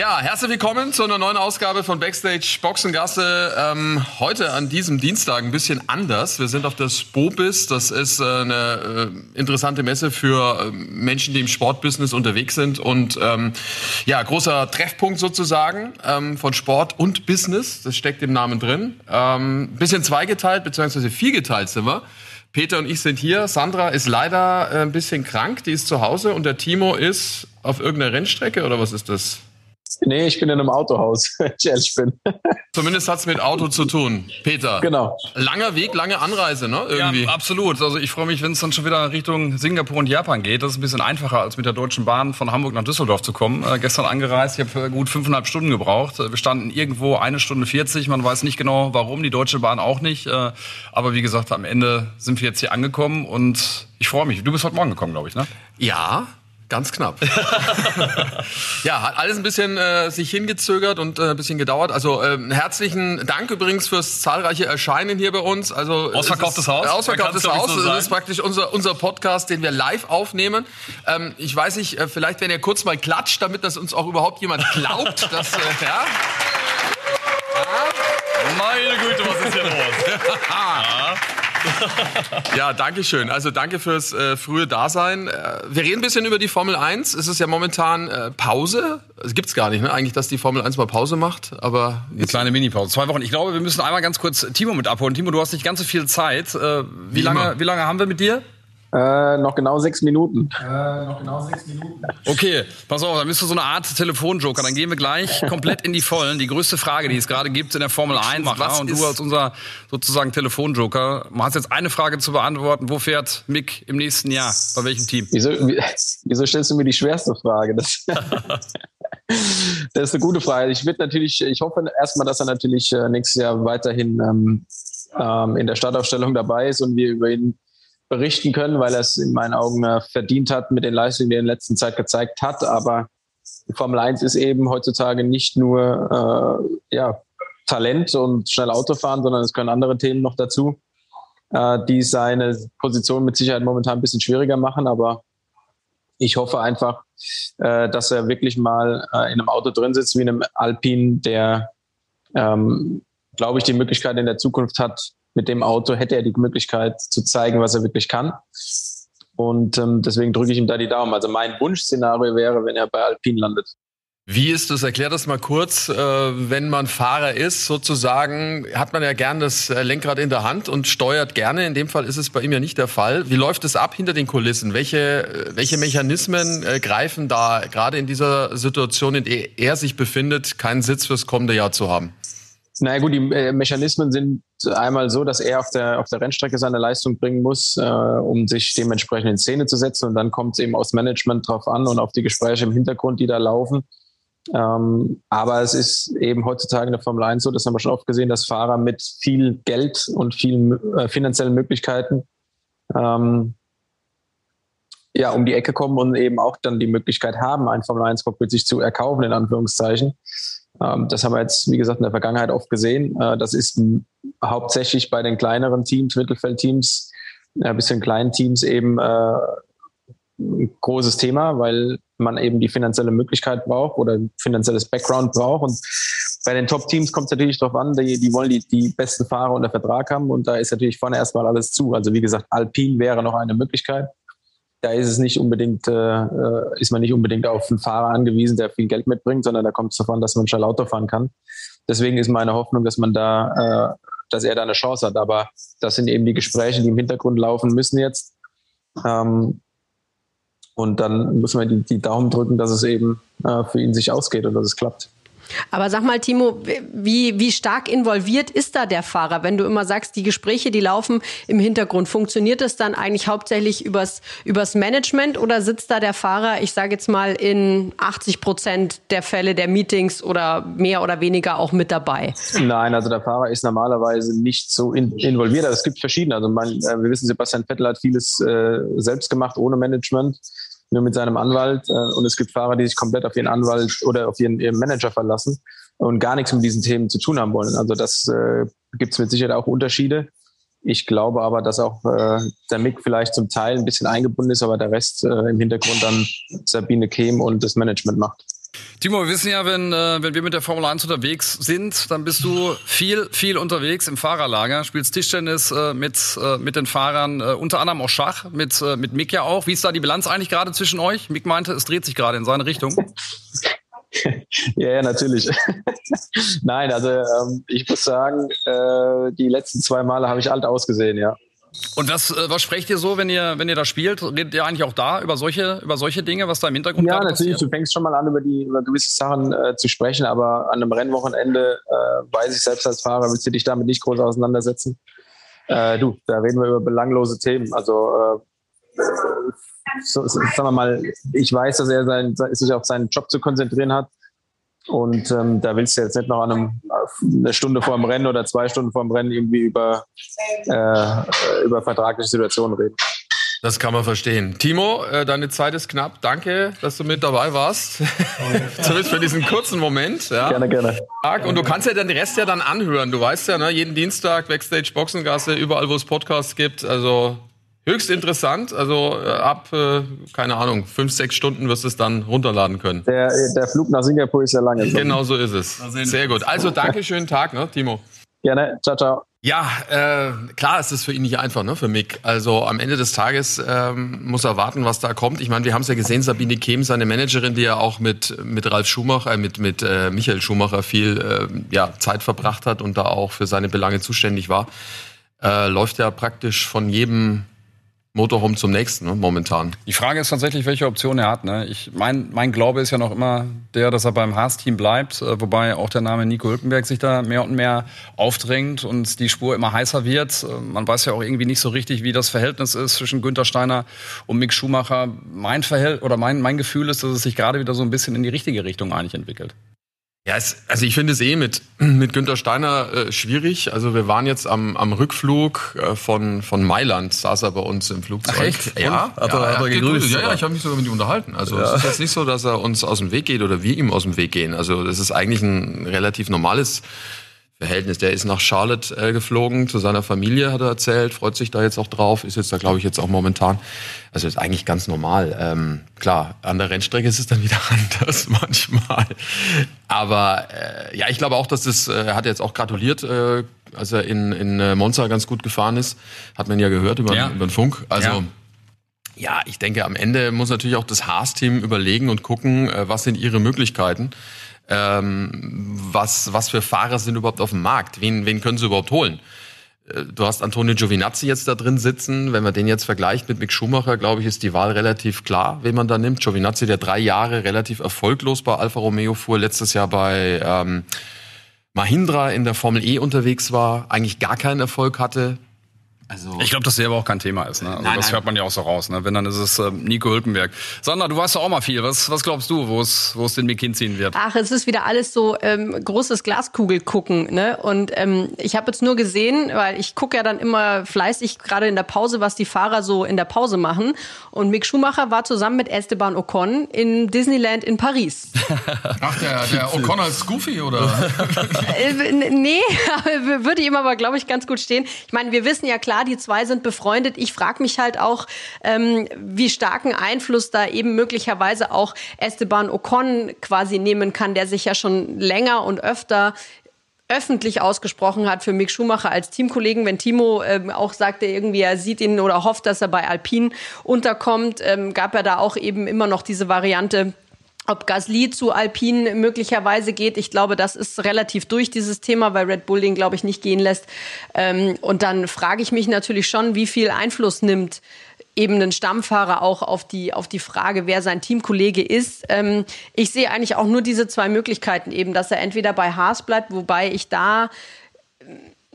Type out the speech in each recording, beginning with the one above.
Ja, herzlich willkommen zu einer neuen Ausgabe von Backstage Boxengasse. Ähm, heute an diesem Dienstag ein bisschen anders. Wir sind auf das Bobis. Das ist äh, eine äh, interessante Messe für äh, Menschen, die im Sportbusiness unterwegs sind. Und ähm, ja, großer Treffpunkt sozusagen ähm, von Sport und Business. Das steckt im Namen drin. Ähm, bisschen zweigeteilt, beziehungsweise viergeteilt sind wir. Peter und ich sind hier. Sandra ist leider äh, ein bisschen krank. Die ist zu Hause. Und der Timo ist auf irgendeiner Rennstrecke oder was ist das? Nee, ich bin in einem Autohaus, wenn ich ehrlich bin. Zumindest hat's mit Auto zu tun. Peter. Genau. Langer Weg, lange Anreise, ne? Irgendwie. Ja, absolut. Also ich freue mich, wenn es dann schon wieder Richtung Singapur und Japan geht. Das ist ein bisschen einfacher, als mit der Deutschen Bahn von Hamburg nach Düsseldorf zu kommen. Äh, gestern angereist, ich habe gut fünfeinhalb Stunden gebraucht. Wir standen irgendwo eine Stunde 40. Man weiß nicht genau, warum, die Deutsche Bahn auch nicht. Äh, aber wie gesagt, am Ende sind wir jetzt hier angekommen und ich freue mich. Du bist heute Morgen gekommen, glaube ich, ne? Ja, Ganz knapp. ja, hat alles ein bisschen äh, sich hingezögert und äh, ein bisschen gedauert. Also äh, herzlichen Dank übrigens fürs zahlreiche Erscheinen hier bei uns. Also ausverkauftes Haus. Ausverkauftes Haus. So das ist praktisch unser unser Podcast, den wir live aufnehmen. Ähm, ich weiß nicht, äh, vielleicht wenn ihr kurz mal klatscht, damit das uns auch überhaupt jemand glaubt, dass äh, ja. Meine Güte, was ist hier los? ja. Ja, danke schön. Also danke fürs äh, frühe Dasein. Äh, wir reden ein bisschen über die Formel 1. Es ist ja momentan äh, Pause. Es gibt's gar nicht, ne? Eigentlich, dass die Formel 1 mal Pause macht. Aber eine kleine Mini-Pause. Zwei Wochen. Ich glaube, wir müssen einmal ganz kurz Timo mit abholen. Timo, du hast nicht ganz so viel Zeit. Äh, wie, wie lange, wie lange haben wir mit dir? Äh, noch genau sechs Minuten. Äh, noch genau sechs Minuten. Okay, pass auf, dann bist du so eine Art Telefonjoker. Dann gehen wir gleich komplett in die Vollen. Die größte Frage, die es gerade gibt in der Formel 1. Was und du als unser sozusagen Telefonjoker. Man hat jetzt eine Frage zu beantworten. Wo fährt Mick im nächsten Jahr? Bei welchem Team? Wieso, wieso stellst du mir die schwerste Frage? Das, das ist eine gute Frage. Ich natürlich, ich hoffe erstmal, dass er natürlich äh, nächstes Jahr weiterhin ähm, ähm, in der Startaufstellung dabei ist und wir über ihn berichten können, weil er es in meinen Augen äh, verdient hat mit den Leistungen, die er in letzter Zeit gezeigt hat. Aber Formel 1 ist eben heutzutage nicht nur äh, ja, Talent und schnell Autofahren, sondern es können andere Themen noch dazu, äh, die seine Position mit Sicherheit momentan ein bisschen schwieriger machen. Aber ich hoffe einfach, äh, dass er wirklich mal äh, in einem Auto drin sitzt wie in einem Alpine, der, ähm, glaube ich, die Möglichkeit in der Zukunft hat, mit dem Auto hätte er die Möglichkeit zu zeigen, was er wirklich kann. Und ähm, deswegen drücke ich ihm da die Daumen. Also mein Wunschszenario wäre, wenn er bei Alpine landet. Wie ist das? Erklär das mal kurz. Äh, wenn man Fahrer ist, sozusagen, hat man ja gern das äh, Lenkrad in der Hand und steuert gerne. In dem Fall ist es bei ihm ja nicht der Fall. Wie läuft es ab hinter den Kulissen? Welche, äh, welche Mechanismen äh, greifen da gerade in dieser Situation, in der er sich befindet, keinen Sitz fürs kommende Jahr zu haben? Naja gut, die äh, Mechanismen sind einmal so, dass er auf der, auf der Rennstrecke seine Leistung bringen muss, äh, um sich dementsprechend in Szene zu setzen. Und dann kommt es eben aus Management drauf an und auf die Gespräche im Hintergrund, die da laufen. Ähm, aber es ist eben heutzutage in der Formel 1 so, das haben wir schon oft gesehen, dass Fahrer mit viel Geld und vielen äh, finanziellen Möglichkeiten ähm, ja, um die Ecke kommen und eben auch dann die Möglichkeit haben, ein Formel 1 Cockpit sich zu erkaufen, in Anführungszeichen. Ähm, das haben wir jetzt, wie gesagt, in der Vergangenheit oft gesehen. Äh, das ist hauptsächlich bei den kleineren Teams, Mittelfeldteams, ein bisschen kleinen Teams eben äh, ein großes Thema, weil man eben die finanzielle Möglichkeit braucht oder finanzielles Background braucht. Und bei den Top-Teams kommt es natürlich darauf an, die, die wollen die, die besten Fahrer unter Vertrag haben und da ist natürlich vorne erstmal alles zu. Also wie gesagt, Alpine wäre noch eine Möglichkeit da ist es nicht unbedingt, äh, äh, ist man nicht unbedingt auf einen Fahrer angewiesen, der viel Geld mitbringt, sondern da kommt es davon, dass man schnell Auto fahren kann. Deswegen ist meine Hoffnung, dass man da, äh, dass er da eine Chance hat. Aber das sind eben die Gespräche, die im Hintergrund laufen müssen jetzt. Ähm, und dann müssen wir die, die Daumen drücken, dass es eben äh, für ihn sich ausgeht und dass es klappt. Aber sag mal, Timo, wie, wie stark involviert ist da der Fahrer? Wenn du immer sagst, die Gespräche, die laufen im Hintergrund, funktioniert das dann eigentlich hauptsächlich übers, übers Management oder sitzt da der Fahrer, ich sage jetzt mal, in 80 Prozent der Fälle der Meetings oder mehr oder weniger auch mit dabei? Nein, also der Fahrer ist normalerweise nicht so in, involviert. Also es gibt verschiedene. Also man, äh, wir wissen, Sebastian Vettel hat vieles äh, selbst gemacht, ohne Management nur mit seinem Anwalt. Äh, und es gibt Fahrer, die sich komplett auf ihren Anwalt oder auf ihren, ihren Manager verlassen und gar nichts mit diesen Themen zu tun haben wollen. Also das äh, gibt es mit Sicherheit auch Unterschiede. Ich glaube aber, dass auch äh, der Mick vielleicht zum Teil ein bisschen eingebunden ist, aber der Rest äh, im Hintergrund dann Sabine Kehm und das Management macht. Timo, wir wissen ja, wenn, äh, wenn wir mit der Formel 1 unterwegs sind, dann bist du viel, viel unterwegs im Fahrerlager, spielst Tischtennis äh, mit, äh, mit den Fahrern, äh, unter anderem auch Schach, mit, äh, mit Mick ja auch. Wie ist da die Bilanz eigentlich gerade zwischen euch? Mick meinte, es dreht sich gerade in seine Richtung. ja, ja, natürlich. Nein, also ähm, ich muss sagen, äh, die letzten zwei Male habe ich alt ausgesehen, ja. Und was, äh, was sprecht ihr so, wenn ihr, wenn ihr da spielt? Redet ihr eigentlich auch da über solche, über solche Dinge, was da im Hintergrund Ja, natürlich. Passiert? Du fängst schon mal an, über, die, über gewisse Sachen äh, zu sprechen, aber an einem Rennwochenende äh, weiß ich selbst als Fahrer, willst du dich damit nicht groß auseinandersetzen. Äh, du, da reden wir über belanglose Themen. Also, äh, so, so, sagen wir mal, ich weiß, dass er sein, sich auf seinen Job zu konzentrieren hat. Und ähm, da willst du jetzt nicht noch an einem, eine Stunde vor dem Rennen oder zwei Stunden vor dem Rennen irgendwie über, äh, über vertragliche Situationen reden. Das kann man verstehen. Timo, äh, deine Zeit ist knapp. Danke, dass du mit dabei warst. Zumindest für diesen kurzen Moment. Ja. Gerne, gerne. Und du kannst ja den Rest ja dann anhören. Du weißt ja, ne, jeden Dienstag Backstage Boxengasse, überall wo es Podcasts gibt. Also höchst interessant. Also äh, ab, äh, keine Ahnung, fünf, sechs Stunden wirst du es dann runterladen können. Der, der Flug nach Singapur ist ja lange. Genau so ist es. Sehr gut. Also danke, schönen Tag, ne, Timo. Gerne. Ciao, ciao. Ja, äh, klar ist es für ihn nicht einfach, ne, für Mick. Also am Ende des Tages ähm, muss er warten, was da kommt. Ich meine, wir haben es ja gesehen, Sabine Kehm, seine Managerin, die ja auch mit mit Ralf Schumacher, äh, mit mit äh, Michael Schumacher viel äh, ja Zeit verbracht hat und da auch für seine Belange zuständig war, äh, läuft ja praktisch von jedem Motorhome zum nächsten, ne, momentan. Die Frage ist tatsächlich, welche Option er hat. Ne? Ich, mein, mein Glaube ist ja noch immer der, dass er beim Haas-Team bleibt, äh, wobei auch der Name Nico Hülkenberg sich da mehr und mehr aufdrängt und die Spur immer heißer wird. Äh, man weiß ja auch irgendwie nicht so richtig, wie das Verhältnis ist zwischen Günter Steiner und Mick Schumacher. Mein Verhältnis oder mein, mein Gefühl ist, dass es sich gerade wieder so ein bisschen in die richtige Richtung eigentlich entwickelt. Ja, es, also ich finde es eh mit, mit Günter Steiner äh, schwierig. Also wir waren jetzt am, am Rückflug äh, von, von Mailand, saß er bei uns im Flugzeug. Ach echt? Ja, hat er, hat er gegrüßt. Ja, ja, ich habe mich sogar mit ihm unterhalten. Also ja. es ist jetzt nicht so, dass er uns aus dem Weg geht oder wir ihm aus dem Weg gehen. Also das ist eigentlich ein relativ normales Verhältnis. Der ist nach Charlotte äh, geflogen, zu seiner Familie, hat er erzählt, freut sich da jetzt auch drauf, ist jetzt da, glaube ich, jetzt auch momentan. Also ist eigentlich ganz normal. Ähm, klar, an der Rennstrecke ist es dann wieder anders manchmal. Aber äh, ja, ich glaube auch, dass das, äh, er hat jetzt auch gratuliert, äh, als er in, in äh, Monza ganz gut gefahren ist. Hat man ja gehört über, ja. über den Funk. Also ja. ja. ich denke, am Ende muss natürlich auch das Haas-Team überlegen und gucken, äh, was sind ihre Möglichkeiten ähm, was, was für Fahrer sind überhaupt auf dem Markt? Wen, wen können sie überhaupt holen? Äh, du hast Antonio Giovinazzi jetzt da drin sitzen. Wenn man den jetzt vergleicht mit Mick Schumacher, glaube ich, ist die Wahl relativ klar, wen man da nimmt. Giovinazzi, der drei Jahre relativ erfolglos bei Alfa Romeo fuhr, letztes Jahr bei ähm, Mahindra in der Formel E unterwegs war, eigentlich gar keinen Erfolg hatte, also ich glaube, dass der aber auch kein Thema ist. Ne? Also nein, das nein. hört man ja auch so raus. Ne? Wenn dann ist es äh, Nico Hülkenberg. Sandra, du weißt doch auch mal viel. Was, was glaubst du, wo es wo es den Mick hinziehen wird? Ach, es ist wieder alles so ähm, großes Glaskugel gucken. Ne? Und ähm, ich habe jetzt nur gesehen, weil ich gucke ja dann immer fleißig gerade in der Pause, was die Fahrer so in der Pause machen. Und Mick Schumacher war zusammen mit Esteban Ocon in Disneyland in Paris. Ach, der, der Ocon als Goofy oder? äh, nee, würde ihm aber glaube ich ganz gut stehen. Ich meine, wir wissen ja klar klar, die zwei sind befreundet. Ich frage mich halt auch, ähm, wie starken Einfluss da eben möglicherweise auch Esteban Ocon quasi nehmen kann, der sich ja schon länger und öfter öffentlich ausgesprochen hat für Mick Schumacher als Teamkollegen. Wenn Timo ähm, auch sagte, irgendwie er sieht ihn oder hofft, dass er bei Alpine unterkommt, ähm, gab er da auch eben immer noch diese Variante, ob Gasly zu Alpine möglicherweise geht. Ich glaube, das ist relativ durch dieses Thema, weil Red Bull den, glaube ich, nicht gehen lässt. Ähm, und dann frage ich mich natürlich schon, wie viel Einfluss nimmt eben einen Stammfahrer auch auf die, auf die Frage, wer sein Teamkollege ist. Ähm, ich sehe eigentlich auch nur diese zwei Möglichkeiten eben, dass er entweder bei Haas bleibt, wobei ich da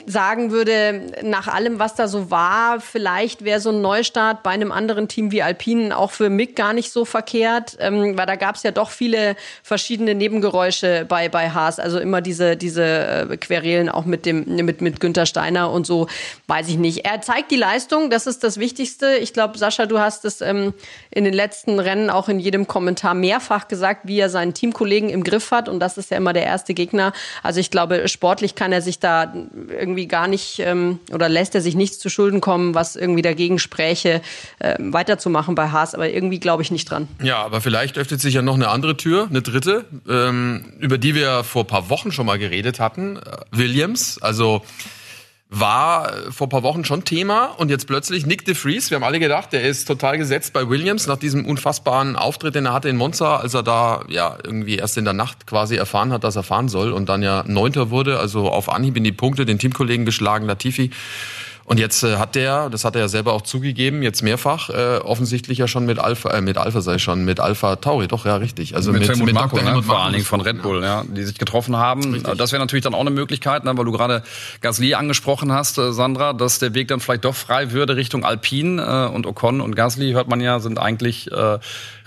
sagen würde, nach allem, was da so war, vielleicht wäre so ein Neustart bei einem anderen Team wie Alpine auch für Mick gar nicht so verkehrt, ähm, weil da gab es ja doch viele verschiedene Nebengeräusche bei, bei Haas. Also immer diese, diese äh, Querelen auch mit dem, mit, mit Günther Steiner und so, weiß ich nicht. Er zeigt die Leistung, das ist das Wichtigste. Ich glaube, Sascha, du hast es ähm, in den letzten Rennen auch in jedem Kommentar mehrfach gesagt, wie er seinen Teamkollegen im Griff hat und das ist ja immer der erste Gegner. Also ich glaube, sportlich kann er sich da irgendwie gar nicht ähm, oder lässt er sich nichts zu Schulden kommen, was irgendwie dagegen spräche, äh, weiterzumachen bei Haas. Aber irgendwie glaube ich nicht dran. Ja, aber vielleicht öffnet sich ja noch eine andere Tür, eine dritte, ähm, über die wir vor ein paar Wochen schon mal geredet hatten. Äh, Williams, also war vor paar Wochen schon Thema und jetzt plötzlich Nick de Vries. Wir haben alle gedacht, der ist total gesetzt bei Williams nach diesem unfassbaren Auftritt, den er hatte in Monza, als er da ja irgendwie erst in der Nacht quasi erfahren hat, dass er fahren soll und dann ja Neunter wurde, also auf Anhieb in die Punkte den Teamkollegen geschlagen, Latifi. Und jetzt äh, hat der, das hat er ja selber auch zugegeben, jetzt mehrfach, äh, offensichtlich ja schon mit Alpha, äh, mit Alpha sei schon, mit Alpha Tauri, doch, ja, richtig. Also mit, mit, Helmut mit Marco, ne? vor allen Dingen von Red Bull, ja, die sich getroffen haben. Richtig. Das wäre natürlich dann auch eine Möglichkeit, ne, weil du gerade Gasly angesprochen hast, äh, Sandra, dass der Weg dann vielleicht doch frei würde Richtung Alpine äh, und Ocon und Gasly, hört man ja, sind eigentlich äh,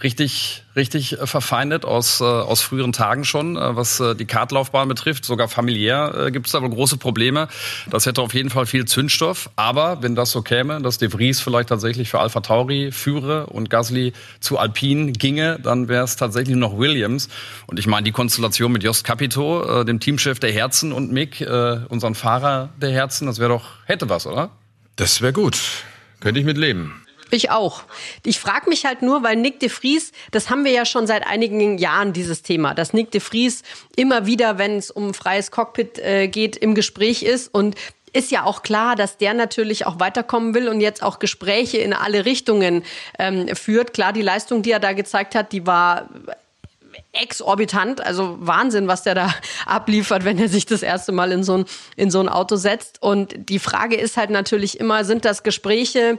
richtig, richtig äh, verfeindet aus, äh, aus früheren Tagen schon, äh, was die Kartlaufbahn betrifft. Sogar familiär gibt es da wohl große Probleme. Das hätte auf jeden Fall viel Zündstoff. Aber wenn das so käme, dass De Vries vielleicht tatsächlich für Alpha Tauri führe und Gasly zu Alpine ginge, dann wäre es tatsächlich noch Williams. Und ich meine, die Konstellation mit Jost Capito, dem Teamchef der Herzen und Mick, unseren Fahrer der Herzen, das wäre doch, hätte was, oder? Das wäre gut. Könnte ich mit leben. Ich auch. Ich frage mich halt nur, weil Nick de Vries, das haben wir ja schon seit einigen Jahren, dieses Thema, dass Nick de Vries immer wieder, wenn es um freies Cockpit äh, geht, im Gespräch ist und ist ja auch klar, dass der natürlich auch weiterkommen will und jetzt auch Gespräche in alle Richtungen ähm, führt. Klar, die Leistung, die er da gezeigt hat, die war exorbitant, also Wahnsinn, was der da abliefert, wenn er sich das erste Mal in so ein, in so ein Auto setzt. Und die Frage ist halt natürlich immer, sind das Gespräche,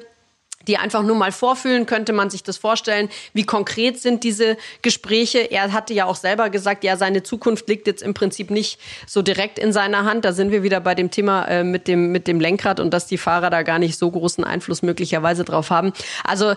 die einfach nur mal vorfühlen, könnte man sich das vorstellen. Wie konkret sind diese Gespräche? Er hatte ja auch selber gesagt, ja, seine Zukunft liegt jetzt im Prinzip nicht so direkt in seiner Hand. Da sind wir wieder bei dem Thema äh, mit, dem, mit dem Lenkrad und dass die Fahrer da gar nicht so großen Einfluss möglicherweise drauf haben. Also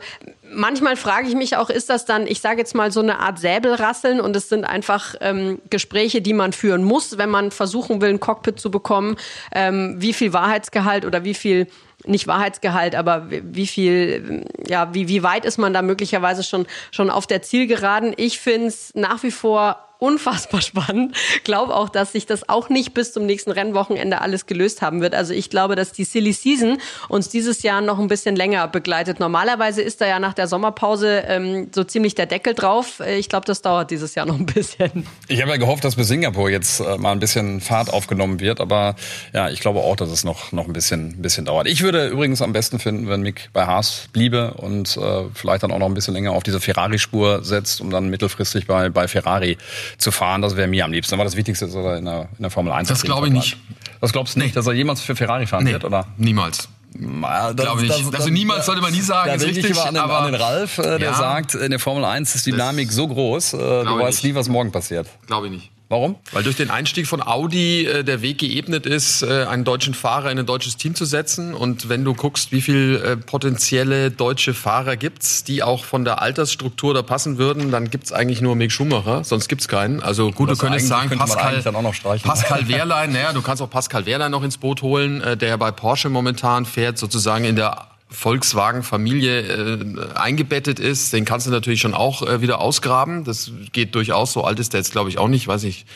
manchmal frage ich mich auch, ist das dann, ich sage jetzt mal so eine Art Säbelrasseln und es sind einfach ähm, Gespräche, die man führen muss, wenn man versuchen will, ein Cockpit zu bekommen. Ähm, wie viel Wahrheitsgehalt oder wie viel nicht Wahrheitsgehalt, aber wie viel, ja, wie, wie weit ist man da möglicherweise schon, schon auf der Zielgeraden? Ich finde es nach wie vor unfassbar spannend. Glaube auch, dass sich das auch nicht bis zum nächsten Rennwochenende alles gelöst haben wird. Also ich glaube, dass die Silly Season uns dieses Jahr noch ein bisschen länger begleitet. Normalerweise ist da ja nach der Sommerpause ähm, so ziemlich der Deckel drauf. Äh, ich glaube, das dauert dieses Jahr noch ein bisschen. Ich habe ja gehofft, dass bis Singapur jetzt äh, mal ein bisschen Fahrt aufgenommen wird, aber ja, ich glaube auch, dass es noch, noch ein bisschen, bisschen dauert. Ich würde übrigens am besten finden, wenn Mick bei Haas bliebe und äh, vielleicht dann auch noch ein bisschen länger auf diese Ferrari-Spur setzt, um dann mittelfristig bei, bei Ferrari zu fahren, das wäre mir am liebsten. Aber das Wichtigste ist, dass er in der, in der Formel 1 Das glaube ich nicht. Das glaubst du nicht, dass er jemals für Ferrari fahren nee, wird, oder? Niemals. Das, glaube ich nicht. Das, also niemals sollte man nie sagen. Da ist richtig, ich an den, aber an den Ralf, äh, der ja, sagt, in der Formel 1 ist die Dynamik so groß, äh, du weißt nie, was morgen passiert. Glaube ich nicht. Warum? Weil durch den Einstieg von Audi äh, der Weg geebnet ist, äh, einen deutschen Fahrer in ein deutsches Team zu setzen. Und wenn du guckst, wie viel äh, potenzielle deutsche Fahrer gibt's, die auch von der Altersstruktur da passen würden, dann gibt's eigentlich nur Mick Schumacher, sonst gibt's keinen. Also gut, du könntest sagen, Pascal, dann auch noch Pascal Wehrlein, naja, du kannst auch Pascal Wehrlein noch ins Boot holen, äh, der bei Porsche momentan fährt, sozusagen in der Volkswagen-Familie äh, eingebettet ist, den kannst du natürlich schon auch äh, wieder ausgraben. Das geht durchaus. So alt ist der jetzt, glaube ich, auch nicht, weiß ich,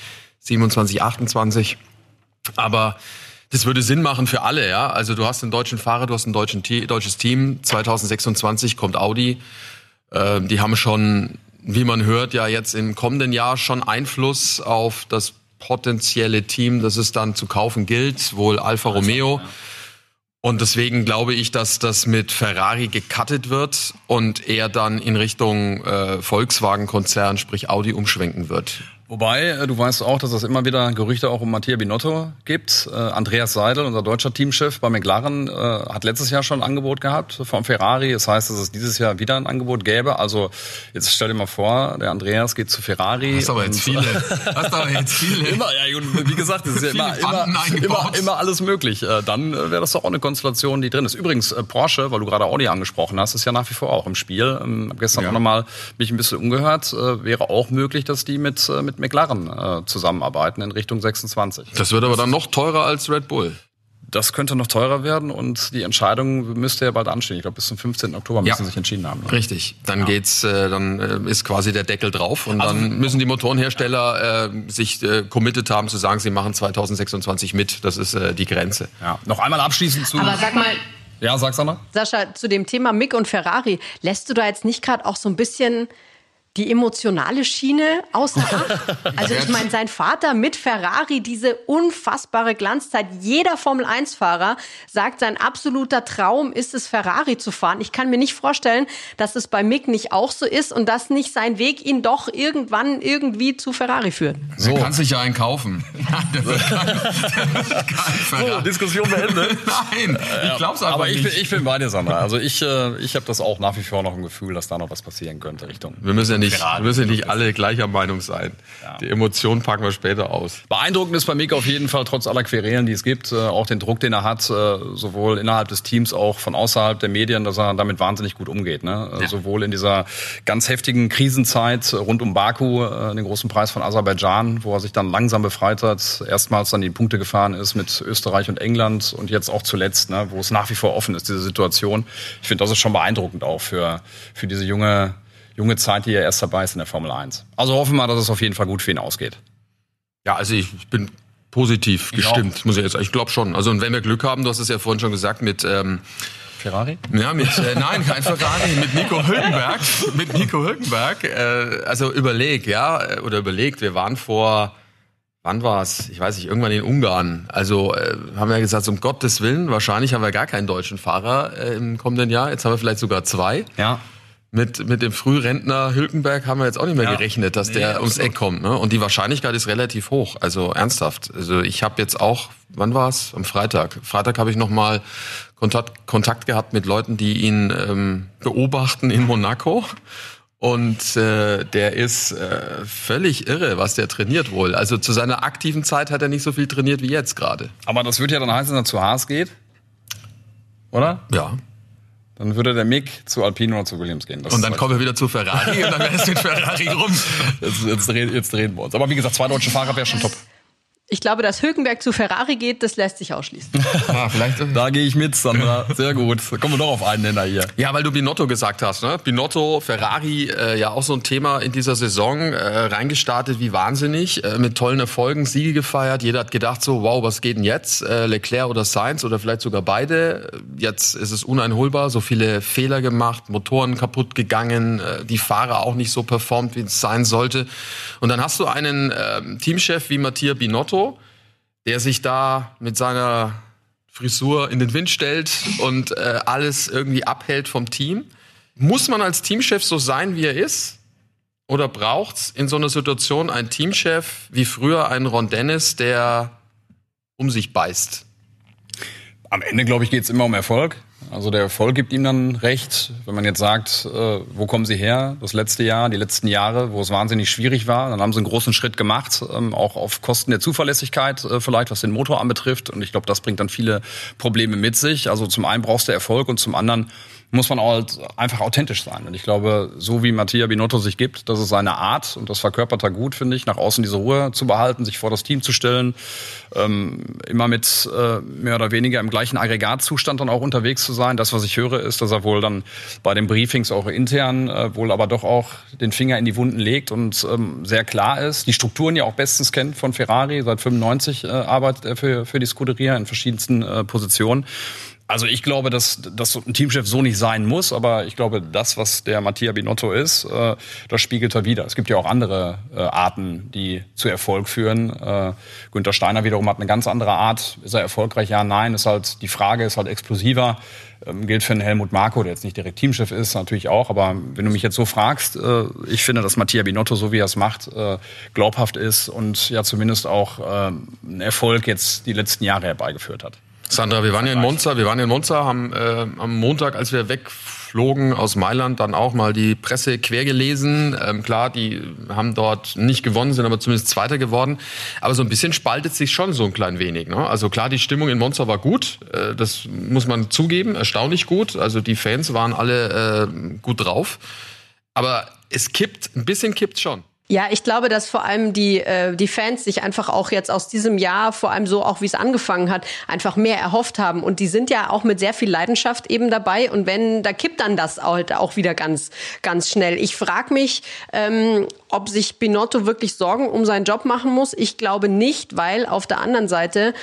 27, 28. Aber das würde Sinn machen für alle, ja. Also du hast einen deutschen Fahrer, du hast ein deutsches Team. 2026 kommt Audi. Äh, die haben schon, wie man hört, ja jetzt im kommenden Jahr schon Einfluss auf das potenzielle Team, das es dann zu kaufen gilt, wohl Alfa Romeo. Ja. Und deswegen glaube ich, dass das mit Ferrari gecuttet wird und er dann in Richtung äh, Volkswagen-Konzern, sprich Audi, umschwenken wird. Wobei, äh, du weißt auch, dass es immer wieder Gerüchte auch um Mattia Binotto gibt. Äh, Andreas Seidel, unser deutscher Teamchef bei McLaren, äh, hat letztes Jahr schon ein Angebot gehabt vom Ferrari. Das heißt, dass es dieses Jahr wieder ein Angebot gäbe. Also jetzt stell dir mal vor, der Andreas geht zu Ferrari. Das ist aber jetzt viele. Das ist aber jetzt viele. immer, ja, wie gesagt, es ist ja immer, immer, immer, immer, alles möglich. Dann wäre das doch auch eine Konstellation, die drin ist. Übrigens, Porsche, weil du gerade Audi angesprochen hast, ist ja nach wie vor auch im Spiel. Ähm, hab gestern ja. auch nochmal mich ein bisschen umgehört. Wäre auch möglich, dass die mit, mit mit McLaren äh, zusammenarbeiten in Richtung 26. Das wird aber dann noch teurer als Red Bull. Das könnte noch teurer werden und die Entscheidung müsste ja bald anstehen. Ich glaube, bis zum 15. Oktober müssen ja. sie sich entschieden haben. Ne? Richtig. Dann ja. geht's, äh, dann äh, ist quasi der Deckel drauf und also, dann müssen die Motorenhersteller äh, sich äh, committed haben zu sagen, sie machen 2026 mit. Das ist äh, die Grenze. Ja. Noch einmal abschließend zu. Aber sag mal, ja, sag Sandra. Sascha, zu dem Thema Mick und Ferrari, lässt du da jetzt nicht gerade auch so ein bisschen die emotionale Schiene außer Acht. Also ich meine, sein Vater mit Ferrari, diese unfassbare Glanzzeit. Jeder Formel-1-Fahrer sagt, sein absoluter Traum ist es, Ferrari zu fahren. Ich kann mir nicht vorstellen, dass es bei Mick nicht auch so ist und dass nicht sein Weg ihn doch irgendwann irgendwie zu Ferrari führt. So. Er kann sich ja einen kaufen. so, Diskussion beendet. Nein, ich glaub's aber, aber ich, nicht. ich bin bei dir, Sandra. Also ich, äh, ich habe das auch nach wie vor noch ein Gefühl, dass da noch was passieren könnte Richtung. Wir müssen ja nicht nicht, wir müssen nicht alle gleicher Meinung sein. Ja. Die Emotionen packen wir später aus. Beeindruckend ist bei Mick auf jeden Fall, trotz aller Querelen, die es gibt, äh, auch den Druck, den er hat, äh, sowohl innerhalb des Teams, auch von außerhalb der Medien, dass er damit wahnsinnig gut umgeht. Ne? Äh, ja. Sowohl in dieser ganz heftigen Krisenzeit rund um Baku, den großen Preis von Aserbaidschan, wo er sich dann langsam befreit hat, erstmals dann die Punkte gefahren ist mit Österreich und England und jetzt auch zuletzt, ne, wo es nach wie vor offen ist, diese Situation. Ich finde, das ist schon beeindruckend auch für, für diese junge junge Zeit, die er erst dabei ist in der Formel 1. Also hoffen wir mal, dass es auf jeden Fall gut für ihn ausgeht. Ja, also ich, ich bin positiv ich gestimmt, auch. muss ich jetzt sagen. Ich glaube schon. Also und wenn wir Glück haben, du hast es ja vorhin schon gesagt, mit ähm, Ferrari? Ja, mit, äh, nein, kein Ferrari, mit Nico Hülkenberg. mit Nico Hülkenberg. Äh, also überleg, ja, oder überlegt, wir waren vor, wann war es? Ich weiß nicht, irgendwann in Ungarn. Also äh, haben wir gesagt, um Gottes Willen, wahrscheinlich haben wir gar keinen deutschen Fahrer äh, im kommenden Jahr. Jetzt haben wir vielleicht sogar zwei. Ja mit, mit dem Frührentner Hülkenberg haben wir jetzt auch nicht mehr ja. gerechnet, dass nee, der ums Eck kommt. Ne? Und die Wahrscheinlichkeit ist relativ hoch. Also ernsthaft. Also ich habe jetzt auch, wann war es? Am Freitag. Freitag habe ich nochmal Kontakt, Kontakt gehabt mit Leuten, die ihn ähm, beobachten in Monaco. Und äh, der ist äh, völlig irre, was der trainiert wohl. Also zu seiner aktiven Zeit hat er nicht so viel trainiert wie jetzt gerade. Aber das wird ja dann heißen, dass er zu Haas geht. Oder? Ja. Dann würde der Mick zu Alpine oder zu Williams gehen. Das und dann kommen wir wieder zu Ferrari und dann wäre es mit Ferrari rum. Jetzt, jetzt, jetzt drehen wir uns. Aber wie gesagt, zwei deutsche Fahrer wäre schon top. Ich glaube, dass Hülkenberg zu Ferrari geht, das lässt sich ausschließen. ah, vielleicht. Da gehe ich mit, Sandra. Sehr gut. Da kommen wir doch auf einen Nenner hier. Ja, weil du Binotto gesagt hast. Ne? Binotto, Ferrari, äh, ja auch so ein Thema in dieser Saison. Äh, reingestartet wie wahnsinnig, äh, mit tollen Erfolgen, Siege gefeiert. Jeder hat gedacht so, wow, was geht denn jetzt? Äh, Leclerc oder Sainz oder vielleicht sogar beide. Jetzt ist es uneinholbar. So viele Fehler gemacht, Motoren kaputt gegangen, äh, die Fahrer auch nicht so performt, wie es sein sollte. Und dann hast du einen äh, Teamchef wie Mattia Binotto, Otto, der sich da mit seiner Frisur in den Wind stellt und äh, alles irgendwie abhält vom Team. Muss man als Teamchef so sein, wie er ist? Oder braucht es in so einer Situation einen Teamchef wie früher einen Ron Dennis, der um sich beißt? Am Ende, glaube ich, geht es immer um Erfolg. Also der Erfolg gibt ihm dann recht. Wenn man jetzt sagt, äh, wo kommen Sie her? Das letzte Jahr, die letzten Jahre, wo es wahnsinnig schwierig war, dann haben Sie einen großen Schritt gemacht, ähm, auch auf Kosten der Zuverlässigkeit äh, vielleicht, was den Motor anbetrifft. Und ich glaube, das bringt dann viele Probleme mit sich. Also zum einen brauchst du Erfolg und zum anderen muss man halt einfach authentisch sein. Und ich glaube, so wie Mattia Binotto sich gibt, das ist seine Art und das verkörpert er gut, finde ich, nach außen diese Ruhe zu behalten, sich vor das Team zu stellen, ähm, immer mit äh, mehr oder weniger im gleichen Aggregatzustand dann auch unterwegs zu sein. Das, was ich höre, ist, dass er wohl dann bei den Briefings auch intern äh, wohl aber doch auch den Finger in die Wunden legt und ähm, sehr klar ist, die Strukturen ja auch bestens kennt von Ferrari. Seit 95 äh, arbeitet er für, für die Scuderia in verschiedensten äh, Positionen Also ich glaube, dass, dass ein Teamchef so nicht sein muss, aber ich glaube, das, was der Mattia Binotto ist, äh, das spiegelt er wieder. Es gibt ja auch andere äh, Arten, die zu Erfolg führen. Äh, Günter Steiner wiederum hat eine ganz andere Art. Ist er erfolgreich? Ja, nein. Ist halt die Frage ist halt explosiver. Ähm, gilt für einen Helmut Marko, der jetzt nicht direkt Teamchef ist, natürlich auch. Aber wenn du mich jetzt so fragst, ich finde, dass Mattia Binotto, so wie er es macht, glaubhaft ist und ja zumindest auch äh, einen Erfolg jetzt die letzten Jahre herbeigeführt hat. Sandra, wir waren ja in Monza, wir waren in Monza, haben äh, am Montag, als wir wegflogen aus Mailand, dann auch mal die Presse quer gelesen. Ähm, klar, die haben dort nicht gewonnen, sind aber zumindest Zweiter geworden. Aber so ein bisschen spaltet sich schon so ein klein wenig. Ne? Also klar, die Stimmung in Monza war gut, äh, das muss man zugeben, erstaunlich gut. Also die Fans waren alle äh, gut drauf. Aber es kippt, ein bisschen kippt schon. Ja, ich glaube, dass vor allem die, äh, die Fans sich einfach auch jetzt aus diesem Jahr, vor allem so auch wie es angefangen hat, einfach mehr erhofft haben. Und die sind ja auch mit sehr viel Leidenschaft eben dabei. Und wenn, da kippt dann das halt auch wieder ganz, ganz schnell. Ich frage mich, ähm, ob sich Binotto wirklich Sorgen um seinen Job machen muss. Ich glaube nicht, weil auf der anderen Seite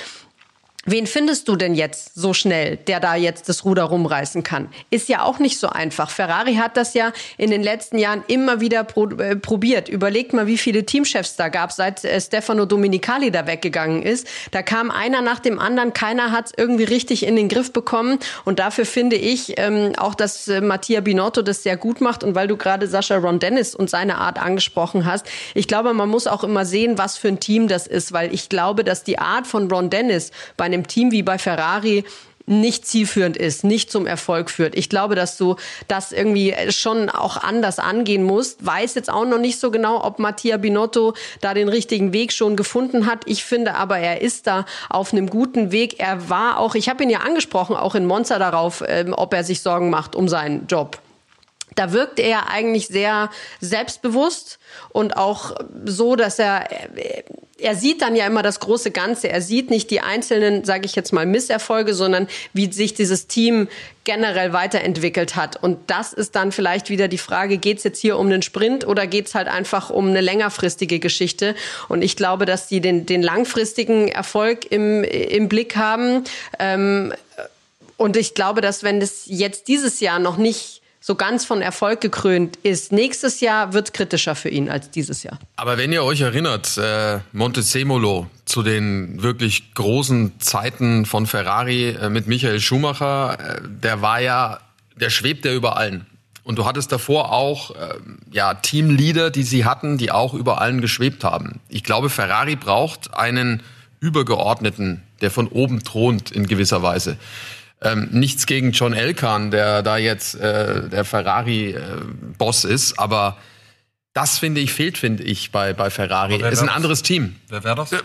Wen findest du denn jetzt so schnell, der da jetzt das Ruder rumreißen kann? Ist ja auch nicht so einfach. Ferrari hat das ja in den letzten Jahren immer wieder pro, äh, probiert. Überlegt mal, wie viele Teamchefs da gab, seit äh, Stefano Dominicali da weggegangen ist. Da kam einer nach dem anderen, keiner hat es irgendwie richtig in den Griff bekommen. Und dafür finde ich ähm, auch, dass äh, Mattia Binotto das sehr gut macht. Und weil du gerade Sascha Ron Dennis und seine Art angesprochen hast, ich glaube, man muss auch immer sehen, was für ein Team das ist, weil ich glaube, dass die Art von Ron Dennis bei einem Team wie bei Ferrari nicht zielführend ist, nicht zum Erfolg führt. Ich glaube, dass du das irgendwie schon auch anders angehen musst. Weiß jetzt auch noch nicht so genau, ob Mattia Binotto da den richtigen Weg schon gefunden hat. Ich finde aber, er ist da auf einem guten Weg. Er war auch, ich habe ihn ja angesprochen, auch in Monza darauf, ähm, ob er sich Sorgen macht um seinen Job. Da wirkt er eigentlich sehr selbstbewusst und auch so, dass er er sieht dann ja immer das große Ganze. Er sieht nicht die einzelnen, sage ich jetzt mal, Misserfolge, sondern wie sich dieses Team generell weiterentwickelt hat. Und das ist dann vielleicht wieder die Frage, geht es jetzt hier um einen Sprint oder geht es halt einfach um eine längerfristige Geschichte? Und ich glaube, dass die den, den langfristigen Erfolg im, im Blick haben. Ähm, und ich glaube, dass wenn das jetzt dieses Jahr noch nicht so ganz von Erfolg gekrönt ist. Nächstes Jahr wird kritischer für ihn als dieses Jahr. Aber wenn ihr euch erinnert, äh, Montezemolo zu den wirklich großen Zeiten von Ferrari äh, mit Michael Schumacher, äh, der war ja, der schwebt ja über allen. Und du hattest davor auch äh, ja, Teamleader, die sie hatten, die auch über allen geschwebt haben. Ich glaube, Ferrari braucht einen Übergeordneten, der von oben thront in gewisser Weise. Ähm, nichts gegen John Elkan, der da jetzt äh, der Ferrari-Boss äh, ist, aber das finde ich fehlt, finde ich, bei, bei Ferrari. Ist ein anderes Team. Wer wäre das? Äh,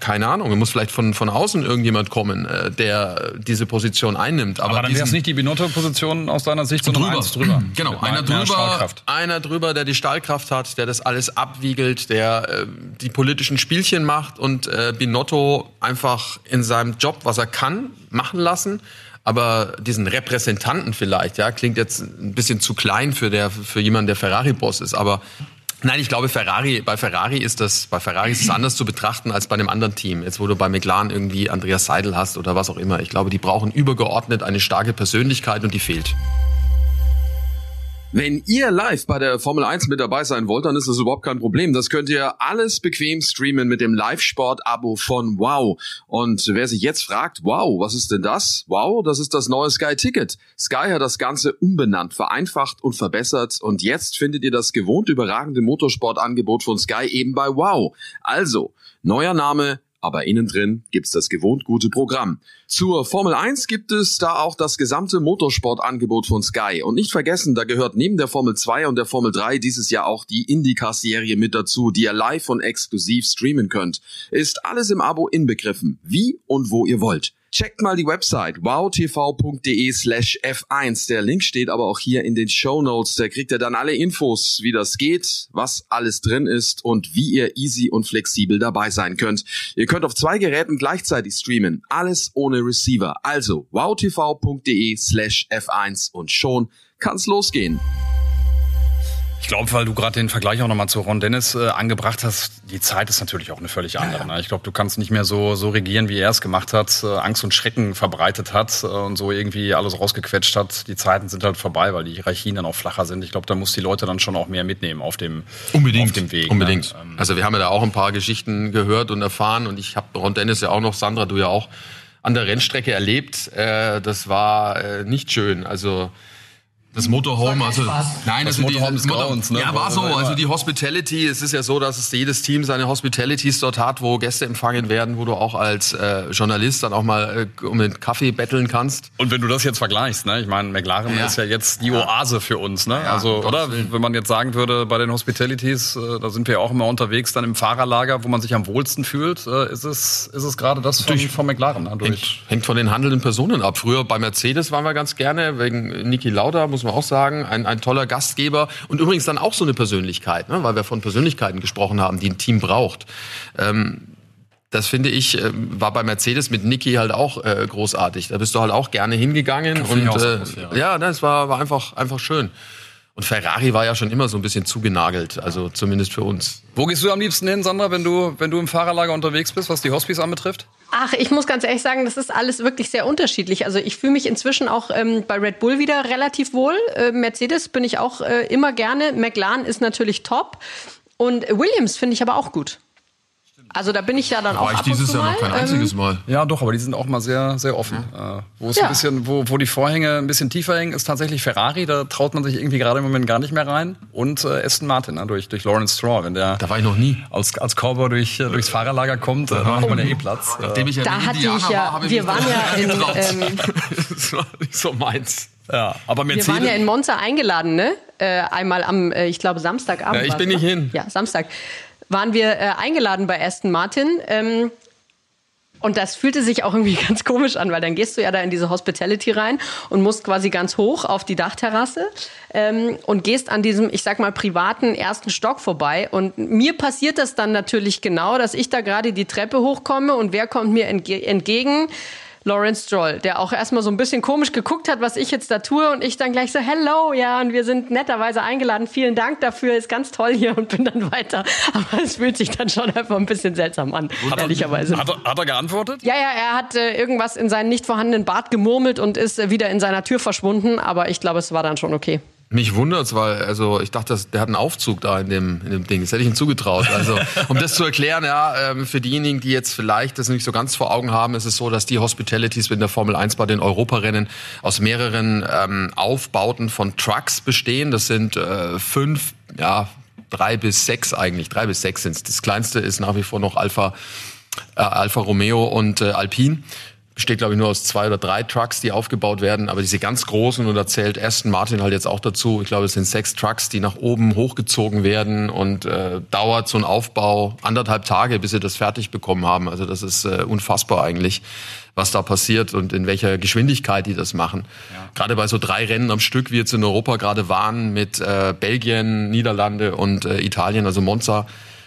keine Ahnung. Muss vielleicht von, von außen irgendjemand kommen, äh, der diese Position einnimmt. Aber, Aber dann wäre es nicht die Binotto-Position aus deiner Sicht, sondern drüber. drüber. Genau, einer drüber, einer drüber, der die Stahlkraft hat, der das alles abwiegelt, der äh, die politischen Spielchen macht und äh, Binotto einfach in seinem Job, was er kann, machen lassen aber diesen Repräsentanten vielleicht, ja, klingt jetzt ein bisschen zu klein für der für jemanden, der Ferrari-Boss ist, aber Nein, ich glaube, Ferrari, bei Ferrari ist das, bei Ferrari ist es anders zu betrachten als bei einem anderen Team. Jetzt, wo du bei McLaren irgendwie Andreas Seidel hast oder was auch immer. Ich glaube, die brauchen übergeordnet eine starke Persönlichkeit und die fehlt. Wenn ihr live bei der Formel 1 mit dabei sein wollt, dann ist das überhaupt kein Problem. Das könnt ihr alles bequem streamen mit dem Live-Sport-Abo von Wow. Und wer sich jetzt fragt, wow, was ist denn das? Wow, das ist das neue Sky Ticket. Sky hat das Ganze umbenannt, vereinfacht und verbessert. Und jetzt findet ihr das gewohnt überragende Motorsportangebot von Sky eben bei Wow. Also, neuer Name, aber innen drin gibt's das gewohnt gute Programm. Zur Formel 1 gibt es da auch das gesamte Motorsportangebot von Sky. Und nicht vergessen, da gehört neben der Formel 2 und der Formel 3 dieses Jahr auch die IndyCar-Serie mit dazu, die ihr live und exklusiv streamen könnt. Ist alles im Abo inbegriffen, wie und wo ihr wollt. Checkt mal die Website wowtv.de slash F1. Der Link steht aber auch hier in den Show Notes. Da kriegt ihr dann alle Infos, wie das geht, was alles drin ist und wie ihr easy und flexibel dabei sein könnt. Ihr könnt auf zwei Geräten gleichzeitig streamen. Alles ohne Receiver. Also wowtv.de slash F1 und schon kann's losgehen. Ich glaube, weil du gerade den Vergleich auch nochmal zu Ron Dennis äh, angebracht hast, die Zeit ist natürlich auch eine völlig andere. Ja, ja. Ne? Ich glaube, du kannst nicht mehr so, so regieren, wie er es gemacht hat, äh, Angst und Schrecken verbreitet hat äh, und so irgendwie alles rausgequetscht hat. Die Zeiten sind halt vorbei, weil die Hierarchien dann auch flacher sind. Ich glaube, da muss die Leute dann schon auch mehr mitnehmen auf dem, unbedingt, auf dem Weg. Ne? Unbedingt. Ne? Also wir haben ja da auch ein paar Geschichten gehört und erfahren und ich habe Ron Dennis ja auch noch, Sandra, du ja auch, an der Rennstrecke erlebt. Äh, das war äh, nicht schön. Also das Motorhome, also nein, das also Motorhome des Grauens, ne? Ja, war so. Also die Hospitality, es ist ja so, dass es jedes Team seine Hospitalities dort hat, wo Gäste empfangen werden, wo du auch als äh, Journalist dann auch mal äh, um den Kaffee betteln kannst. Und wenn du das jetzt vergleichst, ne? Ich meine, McLaren ja. ist ja jetzt die Oase für uns, ne? Ja, also, oder? Wenn man jetzt sagen würde, bei den Hospitalities, äh, da sind wir ja auch immer unterwegs, dann im Fahrerlager, wo man sich am wohlsten fühlt, äh, ist es, ist es gerade das von, von McLaren. Ne? Hängt, hängt von den handelnden Personen ab. Früher bei Mercedes waren wir ganz gerne, wegen Niki Lauda, muss man auch sagen, ein, ein toller Gastgeber und übrigens dann auch so eine Persönlichkeit, ne? weil wir von Persönlichkeiten gesprochen haben, die ein Team braucht. Ähm, das finde ich, äh, war bei Mercedes mit Niki halt auch äh, großartig. Da bist du halt auch gerne hingegangen. und äh, ja, das war, war einfach, einfach schön. Und Ferrari war ja schon immer so ein bisschen zugenagelt, also zumindest für uns. Wo gehst du am liebsten hin, Sandra, wenn du, wenn du im Fahrerlager unterwegs bist, was die Hospice anbetrifft? Ach, ich muss ganz ehrlich sagen, das ist alles wirklich sehr unterschiedlich. Also ich fühle mich inzwischen auch ähm, bei Red Bull wieder relativ wohl. Äh, Mercedes bin ich auch äh, immer gerne. McLaren ist natürlich top. Und Williams finde ich aber auch gut. Also da bin ich ja dann da auch. War ich dieses Jahr noch kein einziges ähm, Mal. Ja, doch, aber die sind auch mal sehr, sehr offen. Ja. Äh, wo es ja. ein bisschen, wo, wo die Vorhänge ein bisschen tiefer hängen, ist tatsächlich Ferrari. Da traut man sich irgendwie gerade im Moment gar nicht mehr rein. Und äh, Aston Martin ne, durch, durch Lawrence Straw, wenn der. Da war ich noch nie. Als, als Cowboy durch, äh, durchs Fahrerlager kommt, äh, macht man ja eh Platz. Nachdem ich ja da hatte ich ja. War, wir waren ja in. Ähm, das war nicht so meins. Ja, aber Mercedes. Wir waren ja in Monza eingeladen, ne? Äh, einmal am, äh, ich glaube, Samstagabend. Ja, ich bin nicht hin. Ja, Samstag waren wir äh, eingeladen bei Aston Martin. Ähm, und das fühlte sich auch irgendwie ganz komisch an, weil dann gehst du ja da in diese Hospitality rein und musst quasi ganz hoch auf die Dachterrasse ähm, und gehst an diesem, ich sag mal, privaten ersten Stock vorbei. Und mir passiert das dann natürlich genau, dass ich da gerade die Treppe hochkomme und wer kommt mir entge entgegen? Lawrence Stroll, der auch erstmal so ein bisschen komisch geguckt hat, was ich jetzt da tue und ich dann gleich so, hello, ja, und wir sind netterweise eingeladen, vielen Dank dafür, ist ganz toll hier und bin dann weiter. Aber es fühlt sich dann schon einfach ein bisschen seltsam an, hat ehrlicherweise. Er, hat, er, hat er geantwortet? Ja, ja, er hat äh, irgendwas in seinen nicht vorhandenen Bart gemurmelt und ist äh, wieder in seiner Tür verschwunden, aber ich glaube, es war dann schon okay. Mich wundert's, weil also ich dachte, der hat einen Aufzug da in dem, in dem Ding. Das hätte ich ihm zugetraut. Also um das zu erklären, ja, ähm, für diejenigen, die jetzt vielleicht das nicht so ganz vor Augen haben, ist es so, dass die Hospitalities in der Formel 1 bei den Europarennen aus mehreren ähm, Aufbauten von Trucks bestehen. Das sind äh, fünf, ja drei bis sechs eigentlich, drei bis sechs sind's. Das kleinste ist nach wie vor noch Alpha äh, Alfa Romeo und äh, Alpine besteht, glaube ich, nur aus zwei oder drei Trucks, die aufgebaut werden. Aber diese ganz großen, und da zählt Aston Martin halt jetzt auch dazu, ich glaube, es sind sechs Trucks, die nach oben hochgezogen werden und äh, dauert so ein Aufbau anderthalb Tage, bis sie das fertig bekommen haben. Also das ist äh, unfassbar eigentlich, was da passiert und in welcher Geschwindigkeit die das machen. Ja. Gerade bei so drei Rennen am Stück, wie jetzt in Europa gerade waren, mit äh, Belgien, Niederlande und äh, Italien, also Monza.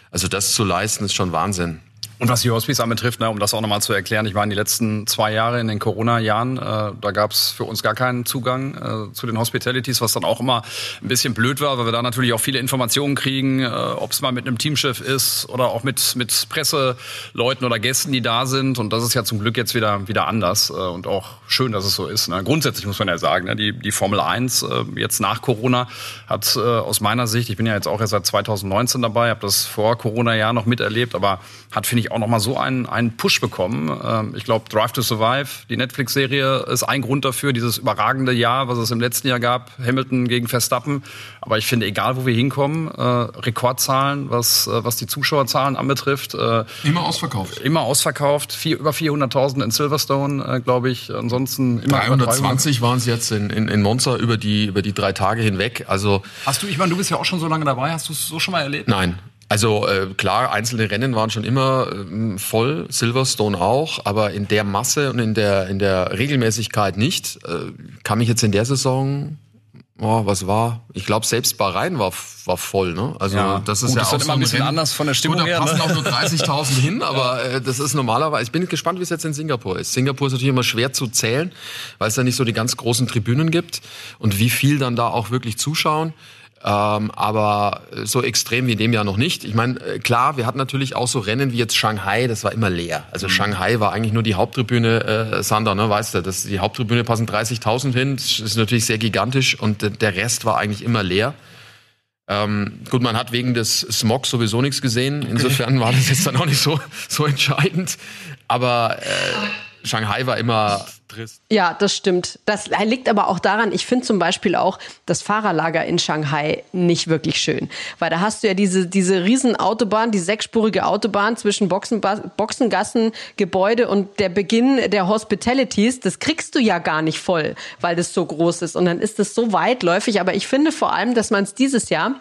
Also das zu leisten, ist schon Wahnsinn. Und was die Hospice anbetrifft, ne, um das auch nochmal zu erklären, ich war in die letzten zwei Jahre in den Corona-Jahren, äh, da gab es für uns gar keinen Zugang äh, zu den Hospitalities, was dann auch immer ein bisschen blöd war, weil wir da natürlich auch viele Informationen kriegen, äh, ob es mal mit einem Teamchef ist oder auch mit, mit Presseleuten oder Gästen, die da sind. Und das ist ja zum Glück jetzt wieder, wieder anders äh, und auch schön, dass es so ist. Ne. Grundsätzlich muss man ja sagen, ne, die, die Formel 1 äh, jetzt nach Corona hat äh, aus meiner Sicht, ich bin ja jetzt auch erst seit 2019 dabei, habe das vor Corona-Jahr noch miterlebt, aber hat, finde ich, auch nochmal so einen, einen Push bekommen. Ähm, ich glaube, Drive to Survive, die Netflix-Serie, ist ein Grund dafür, dieses überragende Jahr, was es im letzten Jahr gab, Hamilton gegen Verstappen. Aber ich finde, egal wo wir hinkommen, äh, Rekordzahlen, was, äh, was die Zuschauerzahlen anbetrifft. Äh, immer ausverkauft. Immer ausverkauft. Vier, über 400.000 in Silverstone, äh, glaube ich. Ansonsten immer 320 waren es jetzt in, in, in Monza über die, über die drei Tage hinweg. Also Hast du, ich meine, du bist ja auch schon so lange dabei, hast du es so schon mal erlebt? Nein, also äh, klar, einzelne Rennen waren schon immer äh, voll, Silverstone auch, aber in der Masse und in der in der Regelmäßigkeit nicht. Äh, kann mich jetzt in der Saison Oh, was war? Ich glaube, selbst Bahrain war, war voll, ne? Also ja. das ist Gut, ja das auch so ein bisschen Rennen. anders von der Stimmung Gut, da passen ne? auch nur 30.000 hin, aber äh, das ist normalerweise. Ich bin gespannt, wie es jetzt in Singapur ist. Singapur ist natürlich immer schwer zu zählen, weil es da nicht so die ganz großen Tribünen gibt und wie viel dann da auch wirklich zuschauen. Ähm, aber so extrem wie in dem Jahr noch nicht. Ich meine, äh, klar, wir hatten natürlich auch so Rennen wie jetzt Shanghai, das war immer leer. Also mhm. Shanghai war eigentlich nur die Haupttribüne, äh, Sander, ne, weißt du, das, die Haupttribüne passen 30.000 hin, das ist natürlich sehr gigantisch und der Rest war eigentlich immer leer. Ähm, gut, man hat wegen des Smogs sowieso nichts gesehen. Insofern war das jetzt dann auch nicht so, so entscheidend. Aber äh, Shanghai war immer trist. Ja, das stimmt. Das liegt aber auch daran, ich finde zum Beispiel auch das Fahrerlager in Shanghai nicht wirklich schön. Weil da hast du ja diese, diese riesen Autobahn, die sechsspurige Autobahn zwischen Boxen, Boxengassen, Gebäude und der Beginn der Hospitalities. Das kriegst du ja gar nicht voll, weil das so groß ist. Und dann ist das so weitläufig. Aber ich finde vor allem, dass man es dieses Jahr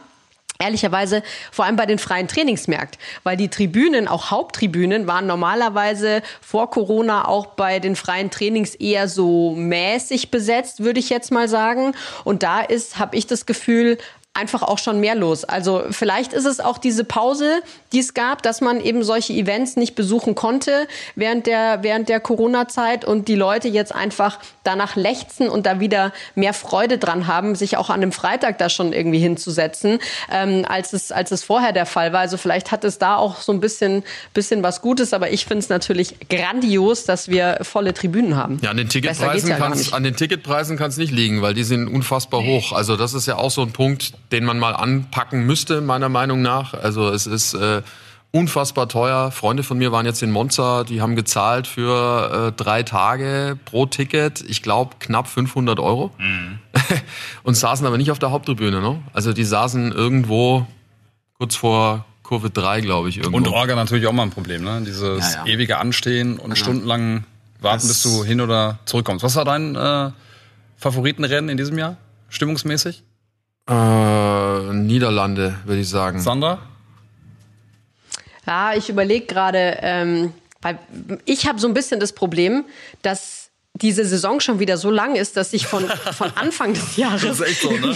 Ehrlicherweise vor allem bei den freien Trainings merkt, weil die Tribünen, auch Haupttribünen, waren normalerweise vor Corona auch bei den freien Trainings eher so mäßig besetzt, würde ich jetzt mal sagen. Und da ist, habe ich das Gefühl, einfach auch schon mehr los. Also vielleicht ist es auch diese Pause, die es gab, dass man eben solche Events nicht besuchen konnte während der, während der Corona-Zeit und die Leute jetzt einfach danach lechzen und da wieder mehr Freude dran haben, sich auch an einem Freitag da schon irgendwie hinzusetzen, ähm, als, es, als es vorher der Fall war. Also vielleicht hat es da auch so ein bisschen, bisschen was Gutes, aber ich finde es natürlich grandios, dass wir volle Tribünen haben. Ja, an den Ticketpreisen ja an den Ticketpreisen kann es nicht liegen, weil die sind unfassbar hoch. Also das ist ja auch so ein Punkt, den man mal anpacken müsste, meiner Meinung nach. Also es ist äh, unfassbar teuer. Freunde von mir waren jetzt in Monza, die haben gezahlt für äh, drei Tage pro Ticket, ich glaube knapp 500 Euro. Mhm. Und saßen aber nicht auf der Haupttribüne. Ne? Also die saßen irgendwo kurz vor Kurve 3, glaube ich. Irgendwo. Und Orga natürlich auch mal ein Problem, ne? Dieses ja, ja. ewige Anstehen und ja. stundenlang warten, das bis du hin oder zurückkommst. Was war dein äh, Favoritenrennen in diesem Jahr, stimmungsmäßig? Äh, Niederlande, würde ich sagen. Sandra? Ja, ich überlege gerade, ähm, weil ich habe so ein bisschen das Problem, dass diese Saison schon wieder so lang ist, dass sich von, von Anfang des Jahres so, ne?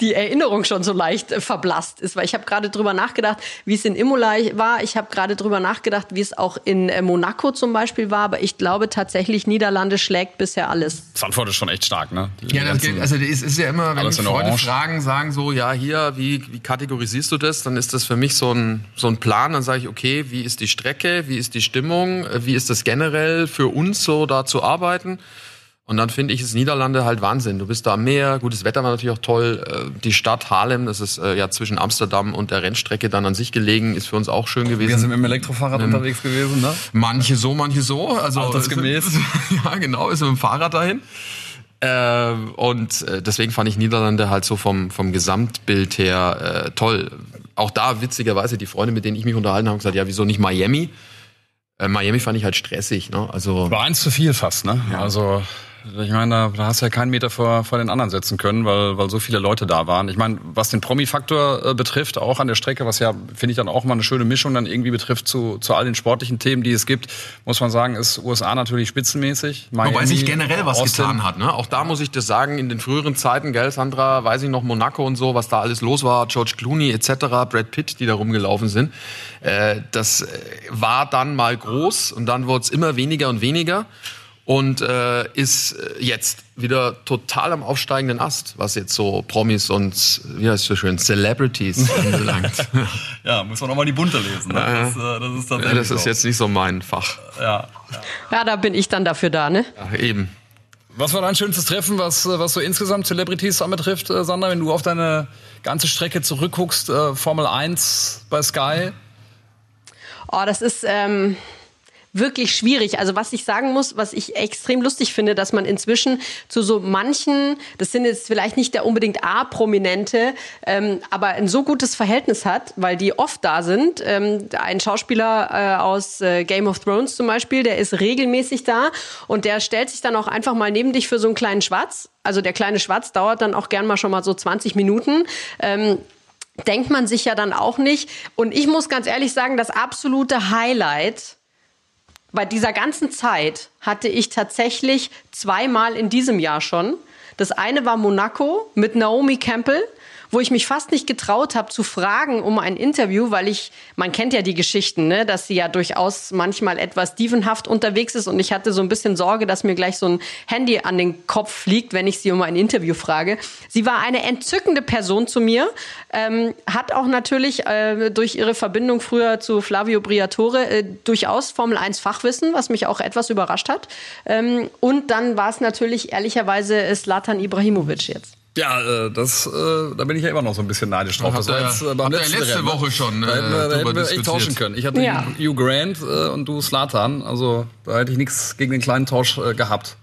die Erinnerung schon so leicht äh, verblasst ist. Weil ich habe gerade drüber nachgedacht, wie es in Imola war. Ich habe gerade drüber nachgedacht, wie es auch in äh, Monaco zum Beispiel war. Aber ich glaube tatsächlich, Niederlande schlägt bisher alles. Zandvoort ist schon echt stark, ne? Die ja, das geht, also es ist ja immer, wenn Freunde Orange. fragen, sagen so, ja hier, wie, wie kategorisierst du das? Dann ist das für mich so ein, so ein Plan. Dann sage ich, okay, wie ist die Strecke? Wie ist die Stimmung? Wie ist das generell für uns so da zu arbeiten? Und dann finde ich es Niederlande halt Wahnsinn. Du bist da am Meer, gutes Wetter war natürlich auch toll. Äh, die Stadt Haarlem, das ist äh, ja zwischen Amsterdam und der Rennstrecke dann an sich gelegen, ist für uns auch schön gewesen. Wir sind mit dem Elektrofahrrad ähm, unterwegs gewesen, ne? Manche so, manche so. Also Altersgemäß. ja, genau, ist mit dem Fahrrad dahin. Äh, und äh, deswegen fand ich Niederlande halt so vom, vom Gesamtbild her äh, toll. Auch da witzigerweise die Freunde, mit denen ich mich unterhalten habe, gesagt, ja, wieso nicht Miami? Äh, Miami fand ich halt stressig, ne? Also war eins zu viel fast, ne? Ja. Also ich meine, da, da hast du ja keinen Meter vor, vor den anderen setzen können, weil, weil so viele Leute da waren. Ich meine, was den Promi-Faktor äh, betrifft, auch an der Strecke, was ja, finde ich, dann auch mal eine schöne Mischung dann irgendwie betrifft zu, zu all den sportlichen Themen, die es gibt, muss man sagen, ist USA natürlich spitzenmäßig. Miami, Wobei sich generell was Austin. getan hat. Ne? Auch da muss ich das sagen, in den früheren Zeiten, gell, Sandra, weiß ich noch, Monaco und so, was da alles los war, George Clooney etc., Brad Pitt, die da rumgelaufen sind. Äh, das äh, war dann mal groß und dann wurde es immer weniger und weniger und äh, ist äh, jetzt wieder total am aufsteigenden Ast, was jetzt so Promis und wie heißt es so schön Celebrities anbelangt. ja, muss man auch mal die bunte lesen. Ne? Das, äh, das, ist, ja, das ist jetzt nicht so mein Fach. Ja, ja. ja, da bin ich dann dafür da, ne? Ja, eben. Was war dein schönstes Treffen, was, was so insgesamt Celebrities anbetrifft, äh, Sandra, wenn du auf deine ganze Strecke zurückguckst, äh, Formel 1 bei Sky? Oh, das ist ähm, wirklich schwierig. Also was ich sagen muss, was ich extrem lustig finde, dass man inzwischen zu so manchen, das sind jetzt vielleicht nicht der unbedingt A-Prominente, ähm, aber ein so gutes Verhältnis hat, weil die oft da sind. Ähm, ein Schauspieler äh, aus äh, Game of Thrones zum Beispiel, der ist regelmäßig da und der stellt sich dann auch einfach mal neben dich für so einen kleinen Schwatz. Also der kleine Schwatz dauert dann auch gern mal schon mal so 20 Minuten. Ähm, denkt man sich ja dann auch nicht. Und ich muss ganz ehrlich sagen, das absolute Highlight bei dieser ganzen Zeit hatte ich tatsächlich zweimal in diesem Jahr schon. Das eine war Monaco mit Naomi Campbell, wo ich mich fast nicht getraut habe zu fragen um ein Interview, weil ich, man kennt ja die Geschichten, ne, dass sie ja durchaus manchmal etwas dievenhaft unterwegs ist und ich hatte so ein bisschen Sorge, dass mir gleich so ein Handy an den Kopf fliegt, wenn ich sie um ein Interview frage. Sie war eine entzückende Person zu mir, ähm, hat auch natürlich äh, durch ihre Verbindung früher zu Flavio Briatore äh, durchaus Formel 1 Fachwissen, was mich auch etwas überrascht hat. Ähm, und dann war es natürlich ehrlicherweise Slatan Ibrahimovic jetzt. Ja, äh, das, äh, da bin ich ja immer noch so ein bisschen neidisch drauf. Das war jetzt äh, beim letzten letzte Rennen. Woche schon. Da hätten wir, da hätten wir echt tauschen können. Ich hatte Ja. Hugh Grant äh, und du Slatan. Also da hätte ich nichts gegen den kleinen Tausch äh, gehabt.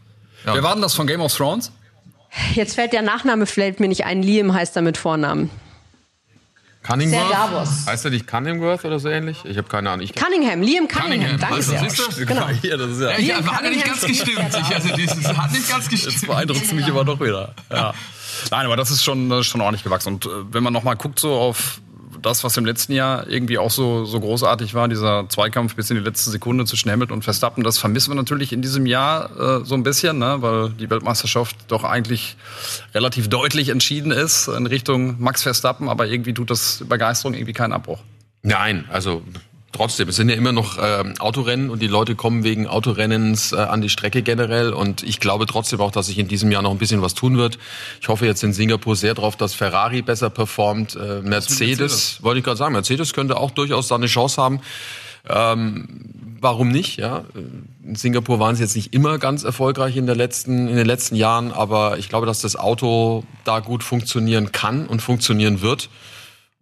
Ja. Wer war denn das von Game of Thrones? Jetzt fällt der Nachname fällt mir nicht ein. Liam heißt er mit Vornamen. Davos. Heißt er nicht Cunningworth oder so ähnlich? Ich habe keine Ahnung. Ich Cunningham, Liam Cunningham. Cunningham, Danke also, sehr. Genau. Hier, das ist ja, Ja, ich, Liam hat nicht Cunningham ganz ist gestimmt. Ich, also dieses hat nicht ganz Jetzt gestimmt. beeindruckt mich aber doch wieder. Ja. Nein, aber das ist schon, das ist schon ordentlich gewachsen. Und äh, wenn man noch mal guckt so auf das, was im letzten Jahr irgendwie auch so, so großartig war, dieser Zweikampf bis in die letzte Sekunde zwischen Hamilton und Verstappen, das vermissen wir natürlich in diesem Jahr äh, so ein bisschen, ne? weil die Weltmeisterschaft doch eigentlich relativ deutlich entschieden ist in Richtung Max Verstappen, aber irgendwie tut das Begeisterung irgendwie keinen Abbruch. Nein, also trotzdem, es sind ja immer noch ähm, Autorennen und die Leute kommen wegen Autorennens äh, an die Strecke generell und ich glaube trotzdem auch, dass sich in diesem Jahr noch ein bisschen was tun wird. Ich hoffe jetzt in Singapur sehr drauf, dass Ferrari besser performt. Äh, Mercedes, Mercedes? wollte ich gerade sagen, Mercedes könnte auch durchaus da eine Chance haben. Ähm, warum nicht? Ja, in Singapur waren sie jetzt nicht immer ganz erfolgreich in der letzten, in den letzten Jahren, aber ich glaube, dass das Auto da gut funktionieren kann und funktionieren wird.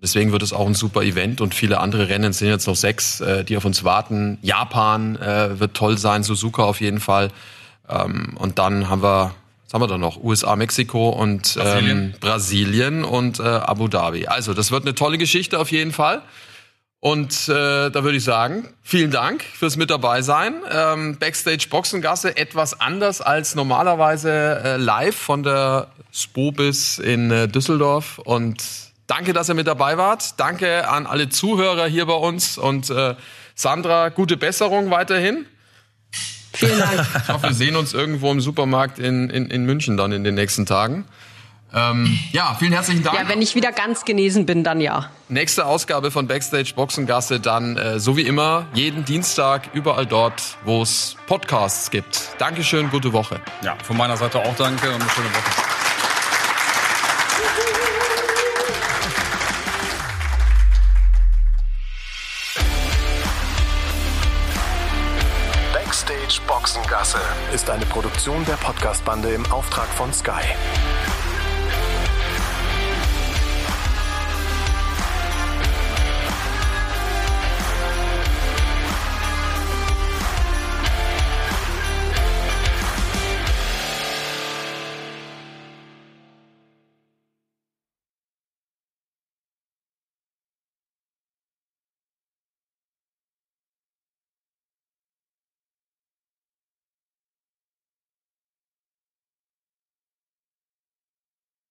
Deswegen wird es auch ein super Event und viele andere Rennen es sind jetzt noch sechs, äh, die auf uns warten. Japan äh, wird toll sein, Suzuka auf jeden Fall. Ähm, und dann haben wir, was haben wir da noch? USA, Mexiko und Brasilien. ähm, Brasilien und äh, Abu Dhabi. Also das wird eine tolle Geschichte auf jeden Fall. Und äh, da würde ich sagen, vielen Dank fürs mit dabei sein. Ähm, Backstage Boxengasse etwas anders als normalerweise äh, live von der Spobis in äh, Düsseldorf. Und danke, dass ihr mit dabei wart. Danke an alle Zuhörer hier bei uns. Und äh, Sandra, gute Besserung weiterhin. Vielen Dank. Ich hoffe, wir sehen uns irgendwo im Supermarkt in, in, in München dann in den nächsten Tagen. Ähm, ja, vielen herzlichen Dank. Ja, wenn ich wieder ganz genesen bin, dann ja. Nächste Ausgabe von Backstage Boxengasse dann äh, so wie immer jeden Dienstag überall dort, wo es Podcasts gibt. Dankeschön, gute Woche. Ja, von meiner Seite auch danke und eine schöne Woche. Ist eine Produktion der Podcastbande im Auftrag von Sky.